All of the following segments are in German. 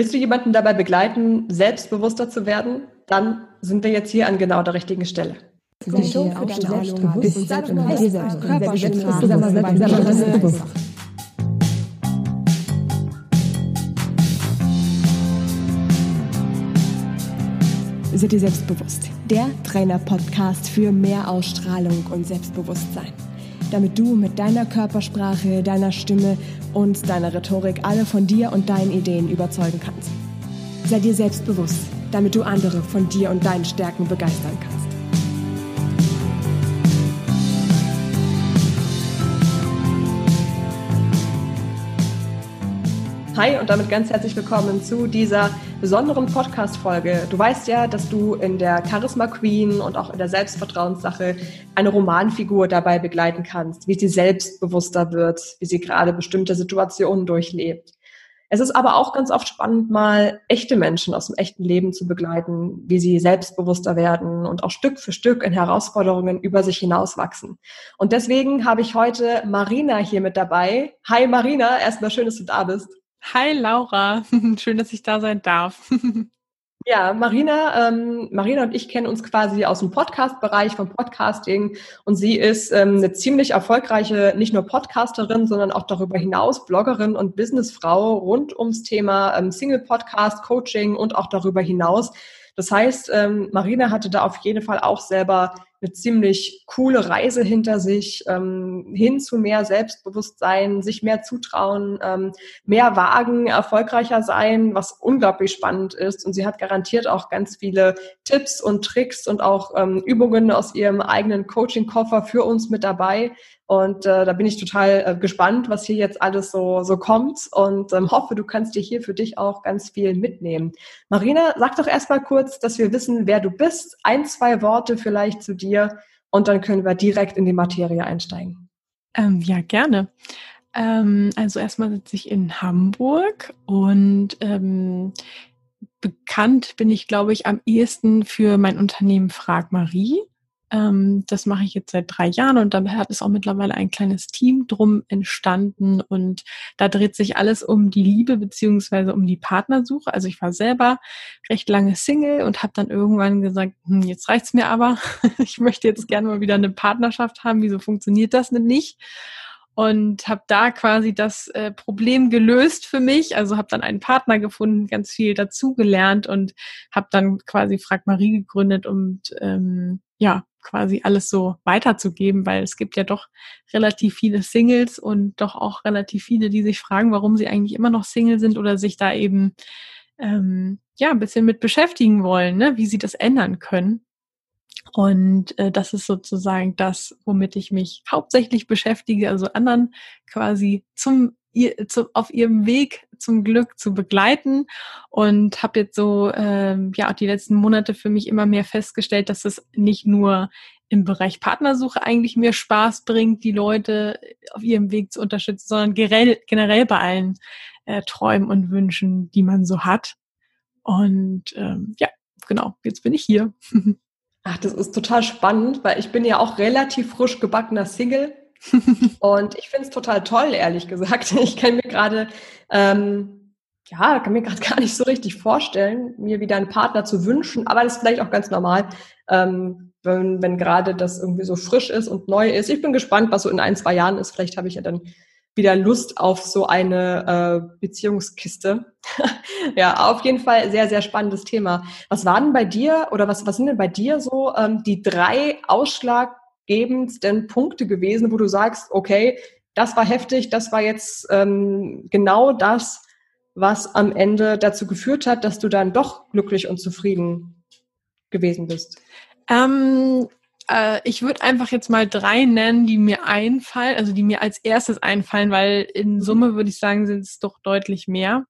Willst du jemanden dabei begleiten, selbstbewusster zu werden? Dann sind wir jetzt hier an genau der richtigen Stelle. Seid ihr selbstbewusst? Der Trainer-Podcast für mehr Ausstrahlung und Selbstbewusstsein damit du mit deiner Körpersprache, deiner Stimme und deiner Rhetorik alle von dir und deinen Ideen überzeugen kannst. Sei dir selbstbewusst, damit du andere von dir und deinen Stärken begeistern kannst. Hi und damit ganz herzlich willkommen zu dieser besonderen Podcast-Folge. Du weißt ja, dass du in der Charisma Queen und auch in der Selbstvertrauenssache eine Romanfigur dabei begleiten kannst, wie sie selbstbewusster wird, wie sie gerade bestimmte Situationen durchlebt. Es ist aber auch ganz oft spannend, mal echte Menschen aus dem echten Leben zu begleiten, wie sie selbstbewusster werden und auch Stück für Stück in Herausforderungen über sich hinauswachsen. Und deswegen habe ich heute Marina hier mit dabei. Hi Marina, erstmal schön, dass du da bist. Hi Laura, schön, dass ich da sein darf. Ja, Marina, ähm, Marina und ich kennen uns quasi aus dem Podcast-Bereich vom Podcasting und sie ist ähm, eine ziemlich erfolgreiche, nicht nur Podcasterin, sondern auch darüber hinaus Bloggerin und Businessfrau rund ums Thema ähm, Single-Podcast, Coaching und auch darüber hinaus. Das heißt, ähm, Marina hatte da auf jeden Fall auch selber eine ziemlich coole Reise hinter sich, ähm, hin zu mehr Selbstbewusstsein, sich mehr zutrauen, ähm, mehr wagen, erfolgreicher sein, was unglaublich spannend ist. Und sie hat garantiert auch ganz viele Tipps und Tricks und auch ähm, Übungen aus ihrem eigenen Coaching-Koffer für uns mit dabei. Und äh, da bin ich total äh, gespannt, was hier jetzt alles so, so kommt und ähm, hoffe, du kannst dir hier für dich auch ganz viel mitnehmen. Marina, sag doch erstmal kurz, dass wir wissen, wer du bist. Ein, zwei Worte vielleicht zu dir und dann können wir direkt in die Materie einsteigen. Ähm, ja, gerne. Ähm, also erstmal sitze ich in Hamburg und ähm, bekannt bin ich, glaube ich, am ehesten für mein Unternehmen Frag Marie. Ähm, das mache ich jetzt seit drei Jahren und da hat es auch mittlerweile ein kleines Team drum entstanden und da dreht sich alles um die Liebe beziehungsweise um die Partnersuche. Also ich war selber recht lange Single und habe dann irgendwann gesagt, hm, jetzt reicht's mir aber. ich möchte jetzt gerne mal wieder eine Partnerschaft haben. Wieso funktioniert das denn nicht? und habe da quasi das äh, Problem gelöst für mich. Also habe dann einen Partner gefunden, ganz viel dazugelernt und habe dann quasi Frag Marie gegründet und ähm, ja quasi alles so weiterzugeben, weil es gibt ja doch relativ viele Singles und doch auch relativ viele, die sich fragen, warum sie eigentlich immer noch Single sind oder sich da eben ähm, ja ein bisschen mit beschäftigen wollen, ne? wie sie das ändern können. Und äh, das ist sozusagen das, womit ich mich hauptsächlich beschäftige, also anderen quasi zum ihr, zu, auf ihrem Weg zum Glück zu begleiten und habe jetzt so ähm, ja auch die letzten Monate für mich immer mehr festgestellt, dass es nicht nur im Bereich Partnersuche eigentlich mir Spaß bringt, die Leute auf ihrem Weg zu unterstützen, sondern generell, generell bei allen äh, Träumen und Wünschen, die man so hat. Und ähm, ja, genau, jetzt bin ich hier. Ach, das ist total spannend, weil ich bin ja auch relativ frisch gebackener Single und ich finde es total toll, ehrlich gesagt. Ich kann mir gerade, ähm, ja, kann mir gerade gar nicht so richtig vorstellen, mir wieder einen Partner zu wünschen, aber das ist vielleicht auch ganz normal, ähm, wenn, wenn gerade das irgendwie so frisch ist und neu ist. Ich bin gespannt, was so in ein, zwei Jahren ist. Vielleicht habe ich ja dann wieder Lust auf so eine äh, Beziehungskiste. ja, auf jeden Fall sehr, sehr spannendes Thema. Was waren bei dir oder was, was sind denn bei dir so ähm, die drei Ausschlag ausschlaggebendsten Punkte gewesen, wo du sagst, okay, das war heftig, das war jetzt ähm, genau das, was am Ende dazu geführt hat, dass du dann doch glücklich und zufrieden gewesen bist? Ähm, äh, ich würde einfach jetzt mal drei nennen, die mir einfallen, also die mir als erstes einfallen, weil in mhm. Summe würde ich sagen, sind es doch deutlich mehr.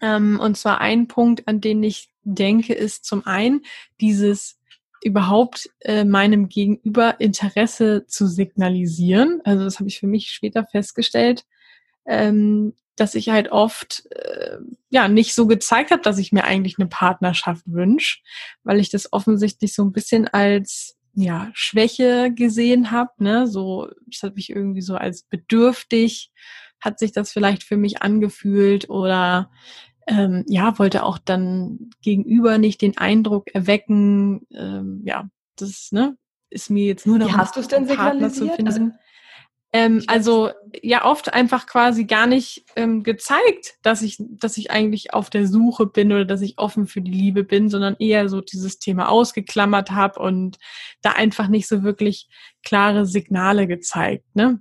Ähm, und zwar ein Punkt, an den ich denke, ist zum einen dieses überhaupt äh, meinem Gegenüber Interesse zu signalisieren. Also das habe ich für mich später festgestellt, ähm, dass ich halt oft äh, ja nicht so gezeigt habe, dass ich mir eigentlich eine Partnerschaft wünsche, weil ich das offensichtlich so ein bisschen als ja Schwäche gesehen habe. Ne, so das hat mich irgendwie so als bedürftig hat sich das vielleicht für mich angefühlt oder ähm, ja, wollte auch dann gegenüber nicht den Eindruck erwecken, ähm, ja, das ne, ist mir jetzt nur darum, Wie hast du es denn Partner zu finden. Also, ähm, also ja, oft einfach quasi gar nicht ähm, gezeigt, dass ich, dass ich eigentlich auf der Suche bin oder dass ich offen für die Liebe bin, sondern eher so dieses Thema ausgeklammert habe und da einfach nicht so wirklich klare Signale gezeigt. Ne?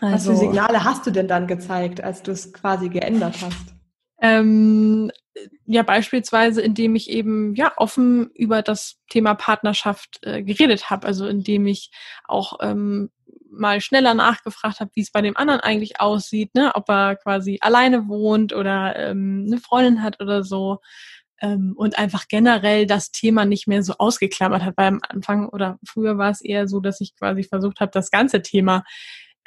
Also, Was für also Signale hast du denn dann gezeigt, als du es quasi geändert hast? Ähm, ja, beispielsweise, indem ich eben ja offen über das Thema Partnerschaft äh, geredet habe, also indem ich auch ähm, mal schneller nachgefragt habe, wie es bei dem anderen eigentlich aussieht, ne, ob er quasi alleine wohnt oder ähm, eine Freundin hat oder so. Ähm, und einfach generell das Thema nicht mehr so ausgeklammert hat, weil am Anfang oder früher war es eher so, dass ich quasi versucht habe, das ganze Thema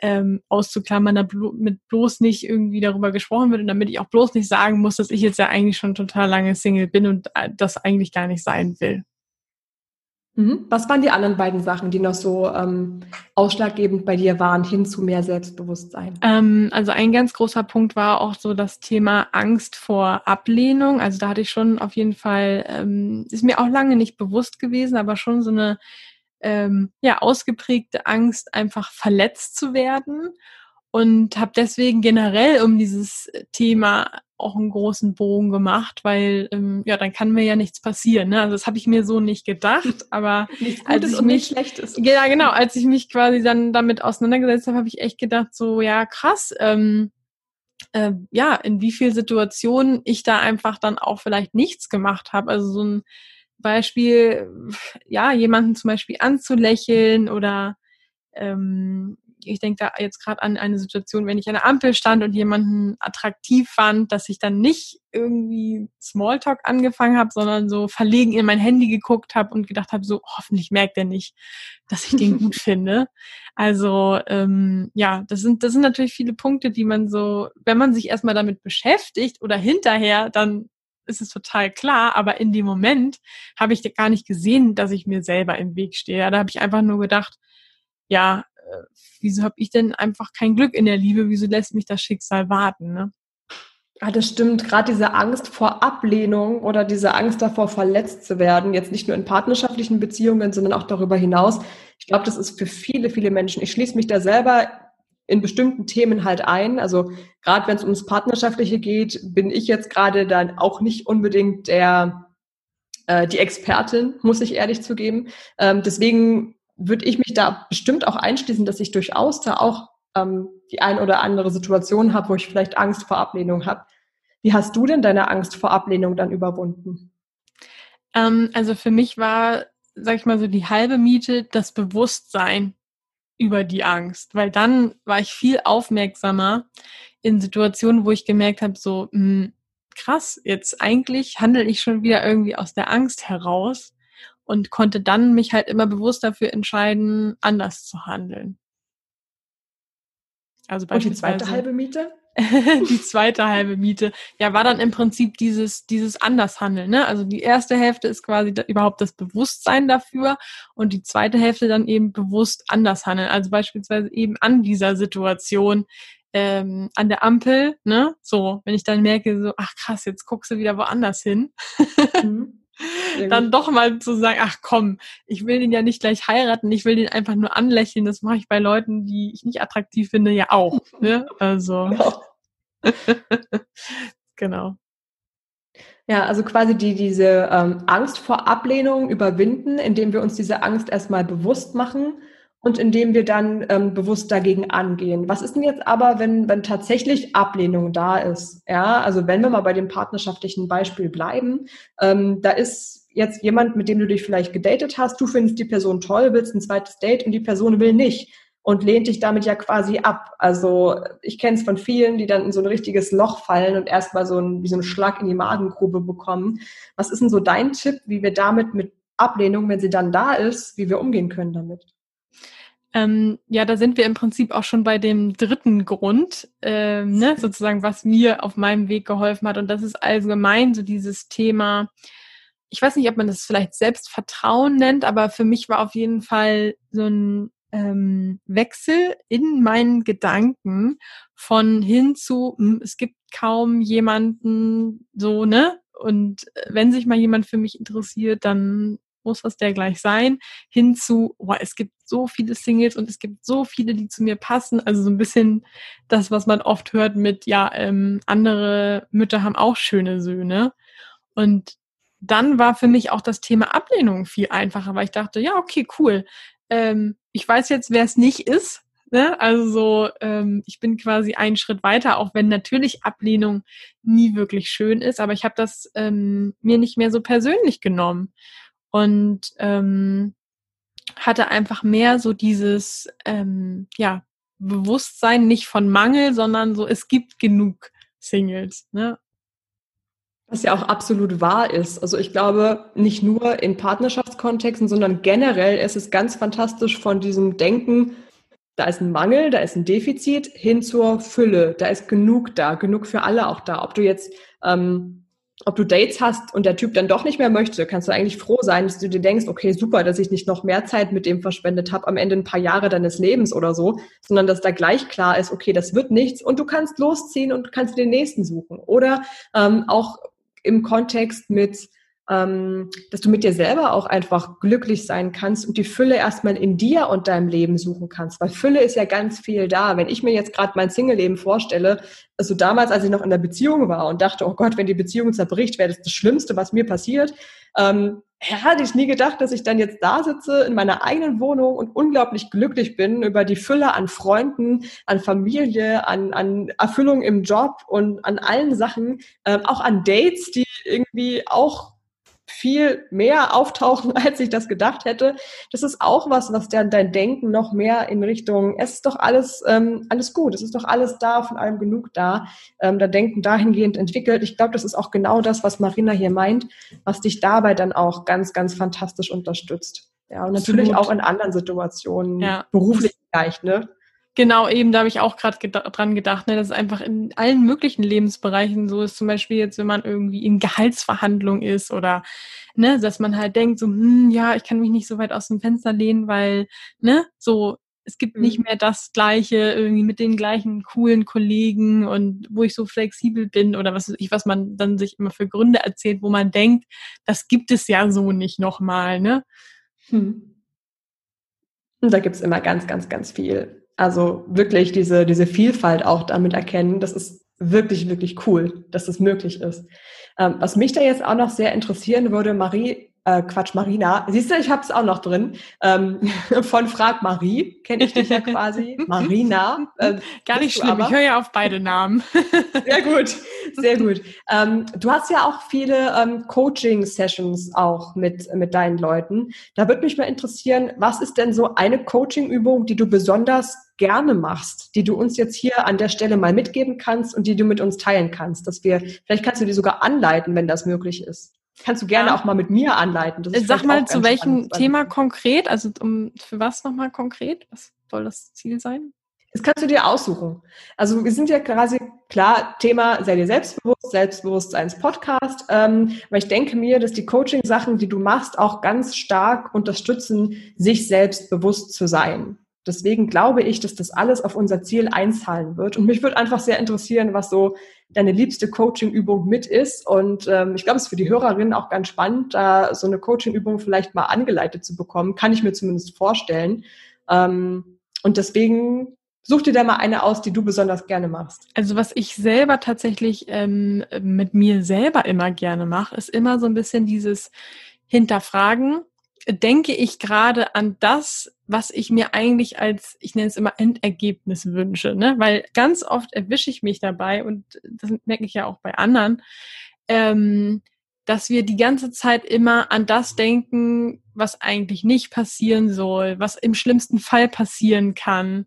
ähm, auszuklammern, damit bloß nicht irgendwie darüber gesprochen wird und damit ich auch bloß nicht sagen muss, dass ich jetzt ja eigentlich schon total lange Single bin und äh, das eigentlich gar nicht sein will. Mhm. Was waren die anderen beiden Sachen, die noch so ähm, ausschlaggebend bei dir waren, hin zu mehr Selbstbewusstsein? Ähm, also ein ganz großer Punkt war auch so das Thema Angst vor Ablehnung. Also da hatte ich schon auf jeden Fall, ähm, ist mir auch lange nicht bewusst gewesen, aber schon so eine ähm, ja, ausgeprägte Angst, einfach verletzt zu werden. Und habe deswegen generell um dieses Thema auch einen großen Bogen gemacht, weil ähm, ja, dann kann mir ja nichts passieren. Ne? Also das habe ich mir so nicht gedacht, aber nichts als ich und mich, Schlechtes. Ja, genau, als ich mich quasi dann damit auseinandergesetzt habe, habe ich echt gedacht, so ja, krass, ähm, äh, ja, in wie viel Situationen ich da einfach dann auch vielleicht nichts gemacht habe. Also so ein Beispiel, ja, jemanden zum Beispiel anzulächeln oder ähm, ich denke da jetzt gerade an eine Situation, wenn ich an der Ampel stand und jemanden attraktiv fand, dass ich dann nicht irgendwie Smalltalk angefangen habe, sondern so verlegen in mein Handy geguckt habe und gedacht habe, so hoffentlich merkt er nicht, dass ich den gut finde. Also ähm, ja, das sind das sind natürlich viele Punkte, die man so, wenn man sich erstmal damit beschäftigt oder hinterher, dann ist es total klar, aber in dem Moment habe ich gar nicht gesehen, dass ich mir selber im Weg stehe. Da habe ich einfach nur gedacht, ja, äh, wieso habe ich denn einfach kein Glück in der Liebe? Wieso lässt mich das Schicksal warten? Ne? Ja, das stimmt. Gerade diese Angst vor Ablehnung oder diese Angst davor, verletzt zu werden, jetzt nicht nur in partnerschaftlichen Beziehungen, sondern auch darüber hinaus. Ich glaube, das ist für viele, viele Menschen. Ich schließe mich da selber in bestimmten Themen halt ein. Also gerade wenn es ums Partnerschaftliche geht, bin ich jetzt gerade dann auch nicht unbedingt der äh, die Expertin, muss ich ehrlich zugeben. Ähm, deswegen würde ich mich da bestimmt auch einschließen, dass ich durchaus da auch ähm, die ein oder andere Situation habe, wo ich vielleicht Angst vor Ablehnung habe. Wie hast du denn deine Angst vor Ablehnung dann überwunden? Ähm, also für mich war, sag ich mal so, die halbe Miete das Bewusstsein über die Angst, weil dann war ich viel aufmerksamer in Situationen, wo ich gemerkt habe, so mh, hm, krass, jetzt eigentlich handle ich schon wieder irgendwie aus der Angst heraus und konnte dann mich halt immer bewusst dafür entscheiden, anders zu handeln. Also beispielsweise. Und die zweite halbe Miete? die zweite halbe Miete, ja, war dann im Prinzip dieses, dieses Andershandeln. Ne? Also die erste Hälfte ist quasi da, überhaupt das Bewusstsein dafür und die zweite Hälfte dann eben bewusst anders handeln. Also beispielsweise eben an dieser Situation, ähm, an der Ampel, ne? So, wenn ich dann merke, so, ach krass, jetzt guckst du wieder woanders hin. Mhm. dann doch mal zu sagen, ach komm, ich will den ja nicht gleich heiraten, ich will den einfach nur anlächeln. Das mache ich bei Leuten, die ich nicht attraktiv finde, ja auch. Ne? Also genau. genau. Ja, also quasi die, diese ähm, Angst vor Ablehnung überwinden, indem wir uns diese Angst erstmal bewusst machen und indem wir dann ähm, bewusst dagegen angehen. Was ist denn jetzt aber, wenn, wenn tatsächlich Ablehnung da ist? Ja, also wenn wir mal bei dem partnerschaftlichen Beispiel bleiben, ähm, da ist jetzt jemand, mit dem du dich vielleicht gedatet hast, du findest die Person toll, willst ein zweites Date und die Person will nicht und lehnt dich damit ja quasi ab. Also ich kenne es von vielen, die dann in so ein richtiges Loch fallen und erstmal so ein, wie so einen Schlag in die Magengrube bekommen. Was ist denn so dein Tipp, wie wir damit mit Ablehnung, wenn sie dann da ist, wie wir umgehen können damit? Ähm, ja, da sind wir im Prinzip auch schon bei dem dritten Grund, ähm, ne, sozusagen, was mir auf meinem Weg geholfen hat. Und das ist allgemein so dieses Thema, ich weiß nicht, ob man das vielleicht Selbstvertrauen nennt, aber für mich war auf jeden Fall so ein ähm, Wechsel in meinen Gedanken von hin zu, hm, es gibt kaum jemanden so, ne? Und äh, wenn sich mal jemand für mich interessiert, dann muss das der gleich sein, hin zu, oh, es gibt so viele Singles und es gibt so viele, die zu mir passen. Also so ein bisschen das, was man oft hört mit, ja, ähm, andere Mütter haben auch schöne Söhne. Und dann war für mich auch das Thema Ablehnung viel einfacher, weil ich dachte, ja, okay, cool. Ähm, ich weiß jetzt, wer es nicht ist. Ne? Also so, ähm, ich bin quasi einen Schritt weiter, auch wenn natürlich Ablehnung nie wirklich schön ist, aber ich habe das ähm, mir nicht mehr so persönlich genommen und ähm, hatte einfach mehr so dieses ähm, ja Bewusstsein nicht von Mangel, sondern so es gibt genug Singles. Ne? Was ja auch absolut wahr ist. Also ich glaube, nicht nur in Partnerschaftskontexten, sondern generell ist es ganz fantastisch von diesem Denken, da ist ein Mangel, da ist ein Defizit, hin zur Fülle. Da ist genug da, genug für alle auch da. Ob du jetzt, ähm, ob du Dates hast und der Typ dann doch nicht mehr möchte, kannst du eigentlich froh sein, dass du dir denkst, okay, super, dass ich nicht noch mehr Zeit mit dem verschwendet habe, am Ende ein paar Jahre deines Lebens oder so, sondern dass da gleich klar ist, okay, das wird nichts und du kannst losziehen und kannst den nächsten suchen. Oder ähm, auch im Kontext mit, ähm, dass du mit dir selber auch einfach glücklich sein kannst und die Fülle erstmal in dir und deinem Leben suchen kannst. Weil Fülle ist ja ganz viel da. Wenn ich mir jetzt gerade mein Single-Leben vorstelle, also damals, als ich noch in der Beziehung war und dachte, oh Gott, wenn die Beziehung zerbricht, wäre das das Schlimmste, was mir passiert. Ähm, hätte ich nie gedacht, dass ich dann jetzt da sitze in meiner eigenen Wohnung und unglaublich glücklich bin über die Fülle an Freunden, an Familie, an, an Erfüllung im Job und an allen Sachen, ähm, auch an Dates, die irgendwie auch viel mehr auftauchen, als ich das gedacht hätte. Das ist auch was, was dann dein Denken noch mehr in Richtung, es ist doch alles, ähm, alles gut, es ist doch alles da, von allem genug da, ähm, da Denken dahingehend entwickelt. Ich glaube, das ist auch genau das, was Marina hier meint, was dich dabei dann auch ganz, ganz fantastisch unterstützt. Ja, und natürlich Absolut. auch in anderen Situationen, ja. beruflich vielleicht, ne? Genau, eben, da habe ich auch gerade geda dran gedacht, ne, dass es einfach in allen möglichen Lebensbereichen so ist. Zum Beispiel jetzt, wenn man irgendwie in Gehaltsverhandlung ist oder ne, dass man halt denkt, so, hm, ja, ich kann mich nicht so weit aus dem Fenster lehnen, weil, ne, so, es gibt mhm. nicht mehr das Gleiche, irgendwie mit den gleichen coolen Kollegen und wo ich so flexibel bin oder was ich, was man dann sich immer für Gründe erzählt, wo man denkt, das gibt es ja so nicht nochmal, ne? Hm. Und da gibt's immer ganz, ganz, ganz viel also wirklich diese, diese Vielfalt auch damit erkennen, das ist wirklich, wirklich cool, dass das möglich ist. Ähm, was mich da jetzt auch noch sehr interessieren würde, Marie, äh, Quatsch, Marina. Siehst du, ich habe es auch noch drin. Ähm, von Frag Marie kenne ich dich ja quasi. Marina. Äh, Gar nicht schlimm, ich höre ja auf beide Namen. sehr gut, sehr gut. Ähm, du hast ja auch viele ähm, Coaching-Sessions auch mit, mit deinen Leuten. Da würde mich mal interessieren, was ist denn so eine Coaching-Übung, die du besonders gerne machst, die du uns jetzt hier an der Stelle mal mitgeben kannst und die du mit uns teilen kannst, dass wir, vielleicht kannst du die sogar anleiten, wenn das möglich ist. Kannst du gerne ja. auch mal mit mir anleiten. Sag mal, zu welchem Thema konkret? Also um, für was nochmal konkret? Was soll das Ziel sein? Das kannst du dir aussuchen. Also wir sind ja quasi klar, Thema sei dir selbstbewusst, Selbstbewusstseins-Podcast. Ähm, aber ich denke mir, dass die Coaching-Sachen, die du machst, auch ganz stark unterstützen, sich selbstbewusst zu sein. Deswegen glaube ich, dass das alles auf unser Ziel einzahlen wird. Und mich würde einfach sehr interessieren, was so deine liebste Coaching-Übung mit ist. Und ähm, ich glaube, es ist für die Hörerinnen auch ganz spannend, da so eine Coaching-Übung vielleicht mal angeleitet zu bekommen. Kann ich mir zumindest vorstellen. Ähm, und deswegen such dir da mal eine aus, die du besonders gerne machst. Also was ich selber tatsächlich ähm, mit mir selber immer gerne mache, ist immer so ein bisschen dieses Hinterfragen denke ich gerade an das, was ich mir eigentlich als, ich nenne es immer Endergebnis wünsche, ne? Weil ganz oft erwische ich mich dabei und das merke ich ja auch bei anderen, ähm, dass wir die ganze Zeit immer an das denken, was eigentlich nicht passieren soll, was im schlimmsten Fall passieren kann.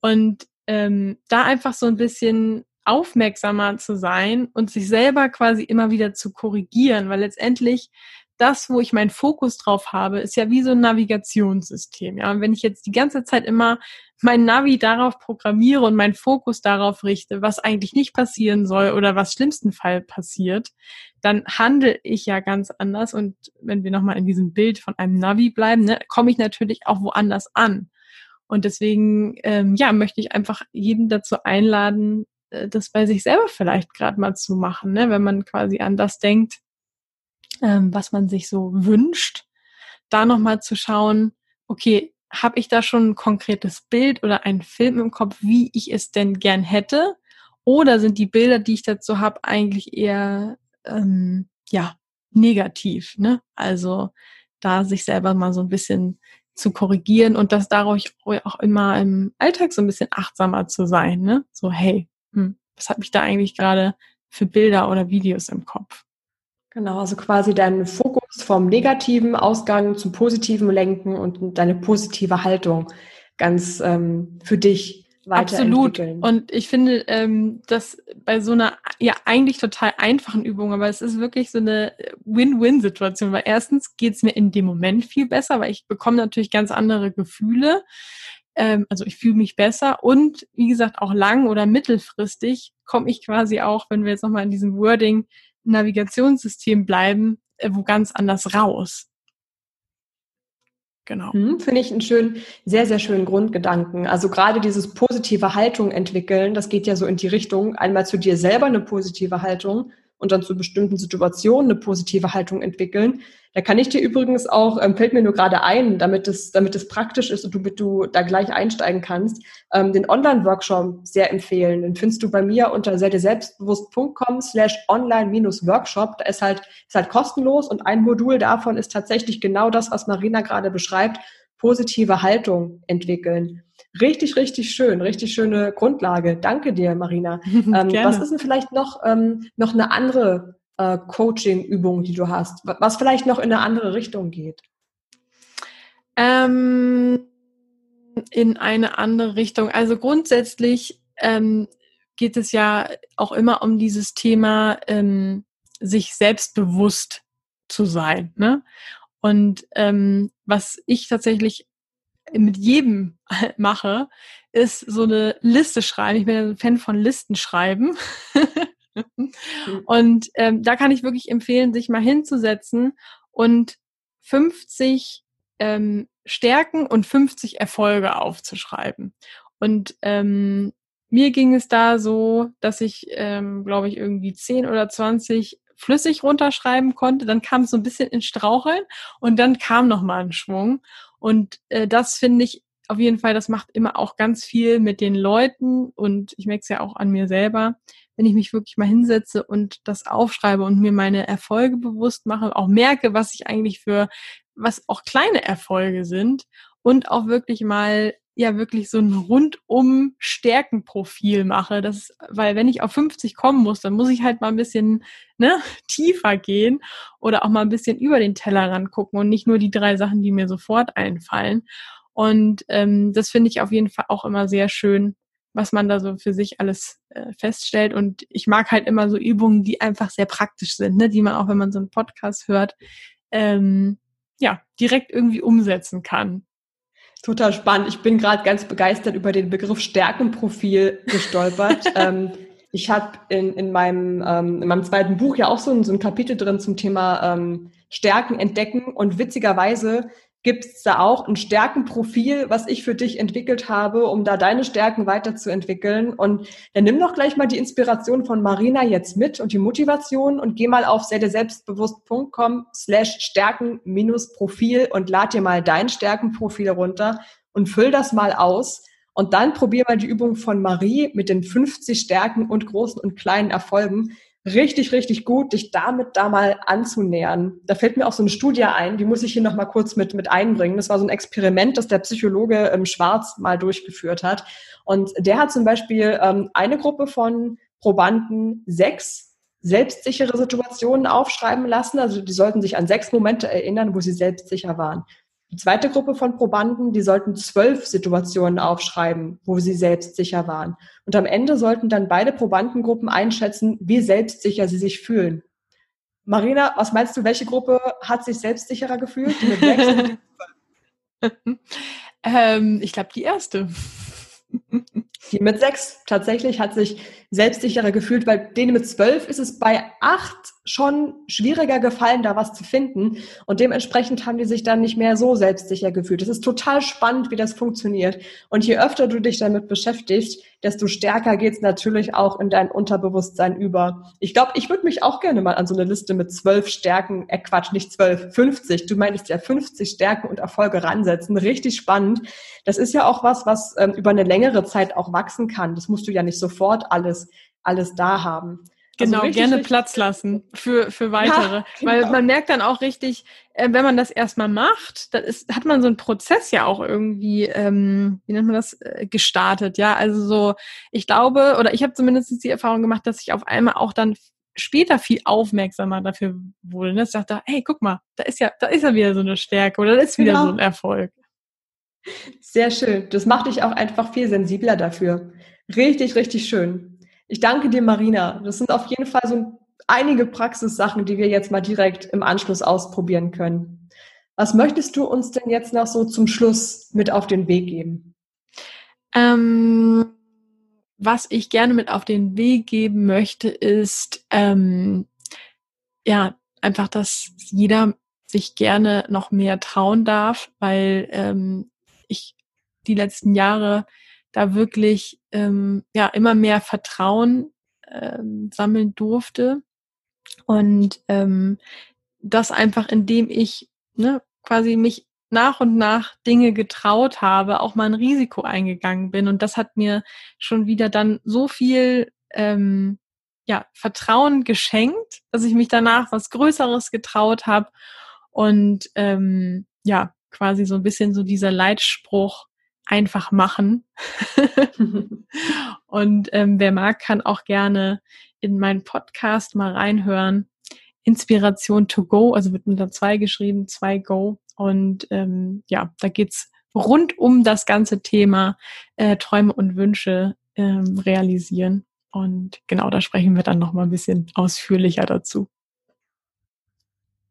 Und ähm, da einfach so ein bisschen aufmerksamer zu sein und sich selber quasi immer wieder zu korrigieren, weil letztendlich das, wo ich meinen Fokus drauf habe, ist ja wie so ein Navigationssystem. Ja, und wenn ich jetzt die ganze Zeit immer mein Navi darauf programmiere und meinen Fokus darauf richte, was eigentlich nicht passieren soll oder was schlimmsten Fall passiert, dann handle ich ja ganz anders. Und wenn wir nochmal in diesem Bild von einem Navi bleiben, ne, komme ich natürlich auch woanders an. Und deswegen, ähm, ja, möchte ich einfach jeden dazu einladen, äh, das bei sich selber vielleicht gerade mal zu machen, ne? wenn man quasi an das denkt, ähm, was man sich so wünscht, da nochmal zu schauen, okay, habe ich da schon ein konkretes Bild oder einen Film im Kopf, wie ich es denn gern hätte? Oder sind die Bilder, die ich dazu habe, eigentlich eher ähm, ja negativ? Ne? Also da sich selber mal so ein bisschen zu korrigieren und das dadurch auch immer im Alltag so ein bisschen achtsamer zu sein. Ne? So, hey, hm, was habe ich da eigentlich gerade für Bilder oder Videos im Kopf? Genau, also quasi deinen Fokus vom negativen Ausgang zum positiven lenken und deine positive Haltung ganz ähm, für dich weiterentwickeln. Absolut. Und ich finde, ähm, dass bei so einer ja eigentlich total einfachen Übung, aber es ist wirklich so eine Win-Win-Situation, weil erstens geht es mir in dem Moment viel besser, weil ich bekomme natürlich ganz andere Gefühle. Ähm, also ich fühle mich besser und wie gesagt auch lang oder mittelfristig komme ich quasi auch, wenn wir jetzt nochmal in diesem Wording Navigationssystem bleiben, äh, wo ganz anders raus. Genau. Hm, Finde ich einen schönen, sehr, sehr schönen Grundgedanken. Also gerade dieses positive Haltung entwickeln, das geht ja so in die Richtung, einmal zu dir selber eine positive Haltung und dann zu bestimmten Situationen eine positive Haltung entwickeln. Da kann ich dir übrigens auch, ähm, fällt mir nur gerade ein, damit es, damit es praktisch ist und du, du da gleich einsteigen kannst, ähm, den Online-Workshop sehr empfehlen. Den findest du bei mir unter selbstbewusst.com slash online-workshop. Da ist halt, ist halt kostenlos und ein Modul davon ist tatsächlich genau das, was Marina gerade beschreibt, positive Haltung entwickeln. Richtig, richtig schön, richtig schöne Grundlage. Danke dir, Marina. ähm, was ist denn vielleicht noch, ähm, noch eine andere äh, Coaching-Übung, die du hast, was vielleicht noch in eine andere Richtung geht? Ähm, in eine andere Richtung. Also grundsätzlich ähm, geht es ja auch immer um dieses Thema, ähm, sich selbstbewusst zu sein. Ne? Und ähm, was ich tatsächlich mit jedem mache, ist so eine Liste schreiben. Ich bin ein Fan von Listen schreiben. und ähm, da kann ich wirklich empfehlen, sich mal hinzusetzen und 50 ähm, Stärken und 50 Erfolge aufzuschreiben. Und ähm, mir ging es da so, dass ich, ähm, glaube ich, irgendwie 10 oder 20 flüssig runterschreiben konnte. Dann kam es so ein bisschen in Straucheln und dann kam noch mal ein Schwung. Und äh, das finde ich auf jeden Fall, das macht immer auch ganz viel mit den Leuten und ich merke es ja auch an mir selber, wenn ich mich wirklich mal hinsetze und das aufschreibe und mir meine Erfolge bewusst mache, auch merke, was ich eigentlich für, was auch kleine Erfolge sind und auch wirklich mal ja wirklich so ein rundum Stärkenprofil mache. Das weil wenn ich auf 50 kommen muss, dann muss ich halt mal ein bisschen ne, tiefer gehen oder auch mal ein bisschen über den Tellerrand gucken und nicht nur die drei Sachen, die mir sofort einfallen. Und ähm, das finde ich auf jeden Fall auch immer sehr schön, was man da so für sich alles äh, feststellt. Und ich mag halt immer so Übungen, die einfach sehr praktisch sind, ne? die man auch, wenn man so einen Podcast hört, ähm, ja, direkt irgendwie umsetzen kann. Total spannend. Ich bin gerade ganz begeistert über den Begriff Stärkenprofil gestolpert. ähm, ich habe in, in, meinem, ähm, in meinem zweiten Buch ja auch so ein, so ein Kapitel drin zum Thema ähm, Stärken entdecken und witzigerweise gibt es da auch ein Stärkenprofil, was ich für dich entwickelt habe, um da deine Stärken weiterzuentwickeln. Und dann nimm doch gleich mal die Inspiration von Marina jetzt mit und die Motivation und geh mal auf selbstbewusst.com slash Stärken-Profil und lad dir mal dein Stärkenprofil runter und füll das mal aus. Und dann probier mal die Übung von Marie mit den 50 Stärken und großen und kleinen Erfolgen richtig, richtig gut, dich damit da mal anzunähern. Da fällt mir auch so eine Studie ein, die muss ich hier noch mal kurz mit, mit einbringen. Das war so ein Experiment, das der Psychologe ähm, Schwarz mal durchgeführt hat. Und der hat zum Beispiel ähm, eine Gruppe von Probanden sechs selbstsichere Situationen aufschreiben lassen. Also die sollten sich an sechs Momente erinnern, wo sie selbstsicher waren. Die zweite Gruppe von Probanden, die sollten zwölf Situationen aufschreiben, wo sie selbstsicher waren. Und am Ende sollten dann beide Probandengruppen einschätzen, wie selbstsicher sie sich fühlen. Marina, was meinst du, welche Gruppe hat sich selbstsicherer gefühlt? ähm, ich glaube, die erste. Die mit sechs tatsächlich hat sich selbstsicherer gefühlt. Bei denen mit zwölf ist es bei acht schon schwieriger gefallen, da was zu finden. Und dementsprechend haben die sich dann nicht mehr so selbstsicher gefühlt. Es ist total spannend, wie das funktioniert. Und je öfter du dich damit beschäftigst, desto stärker geht's natürlich auch in dein Unterbewusstsein über. Ich glaube, ich würde mich auch gerne mal an so eine Liste mit zwölf Stärken, äh Quatsch, nicht zwölf, 50, du meintest ja 50 Stärken und Erfolge ransetzen. Richtig spannend. Das ist ja auch was, was ähm, über eine längere Zeit auch wachsen kann. Das musst du ja nicht sofort alles, alles da haben. Also genau, richtig, gerne richtig Platz lassen für, für weitere. Ja, genau. Weil man merkt dann auch richtig, äh, wenn man das erstmal macht, dann ist, hat man so einen Prozess ja auch irgendwie, ähm, wie nennt man das, äh, gestartet. Ja, also so, ich glaube, oder ich habe zumindest die Erfahrung gemacht, dass ich auf einmal auch dann später viel aufmerksamer dafür wurde. Ne? Ich dachte, hey, guck mal, da ist ja, da ist ja wieder so eine Stärke oder da ist wieder genau. so ein Erfolg. Sehr schön. Das macht dich auch einfach viel sensibler dafür. Richtig, richtig schön. Ich danke dir, Marina. Das sind auf jeden Fall so einige Praxissachen, die wir jetzt mal direkt im Anschluss ausprobieren können. Was möchtest du uns denn jetzt noch so zum Schluss mit auf den Weg geben? Ähm, was ich gerne mit auf den Weg geben möchte, ist ähm, ja einfach, dass jeder sich gerne noch mehr trauen darf, weil ähm, ich die letzten Jahre da wirklich ähm, ja immer mehr Vertrauen ähm, sammeln durfte. Und ähm, das einfach, indem ich ne, quasi mich nach und nach Dinge getraut habe, auch mal ein Risiko eingegangen bin. Und das hat mir schon wieder dann so viel ähm, ja Vertrauen geschenkt, dass ich mich danach was Größeres getraut habe. Und ähm, ja quasi so ein bisschen so dieser Leitspruch einfach machen. und ähm, wer mag, kann auch gerne in meinen Podcast mal reinhören. Inspiration to go, also wird mit der zwei geschrieben, zwei go. Und ähm, ja, da geht's rund um das ganze Thema äh, Träume und Wünsche ähm, realisieren. Und genau, da sprechen wir dann noch mal ein bisschen ausführlicher dazu.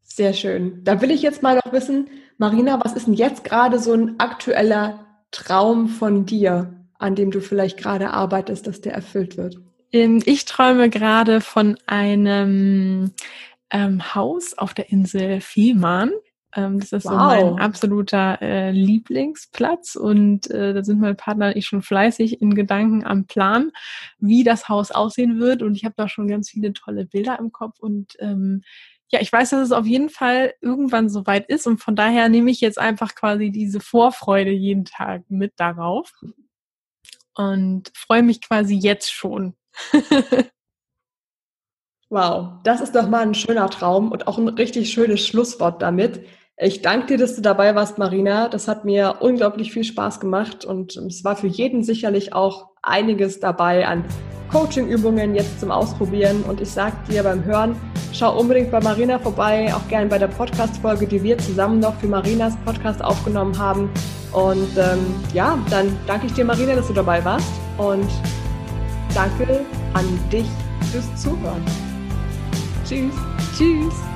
Sehr schön. Da will ich jetzt mal noch wissen, Marina, was ist denn jetzt gerade so ein aktueller Traum von dir, an dem du vielleicht gerade arbeitest, dass der erfüllt wird? Ähm, ich träume gerade von einem ähm, Haus auf der Insel Fehmarn. Ähm, das ist wow. so mein absoluter äh, Lieblingsplatz und äh, da sind mein Partner und ich schon fleißig in Gedanken am Plan, wie das Haus aussehen wird und ich habe da schon ganz viele tolle Bilder im Kopf und ähm, ja, ich weiß, dass es auf jeden Fall irgendwann soweit ist und von daher nehme ich jetzt einfach quasi diese Vorfreude jeden Tag mit darauf und freue mich quasi jetzt schon. wow, das ist doch mal ein schöner Traum und auch ein richtig schönes Schlusswort damit. Ich danke dir, dass du dabei warst, Marina. Das hat mir unglaublich viel Spaß gemacht und es war für jeden sicherlich auch einiges dabei an Coaching-Übungen jetzt zum Ausprobieren. Und ich sage dir beim Hören, schau unbedingt bei Marina vorbei, auch gerne bei der Podcast-Folge, die wir zusammen noch für Marinas Podcast aufgenommen haben. Und ähm, ja, dann danke ich dir, Marina, dass du dabei warst. Und danke an dich fürs Zuhören. Tschüss. Tschüss.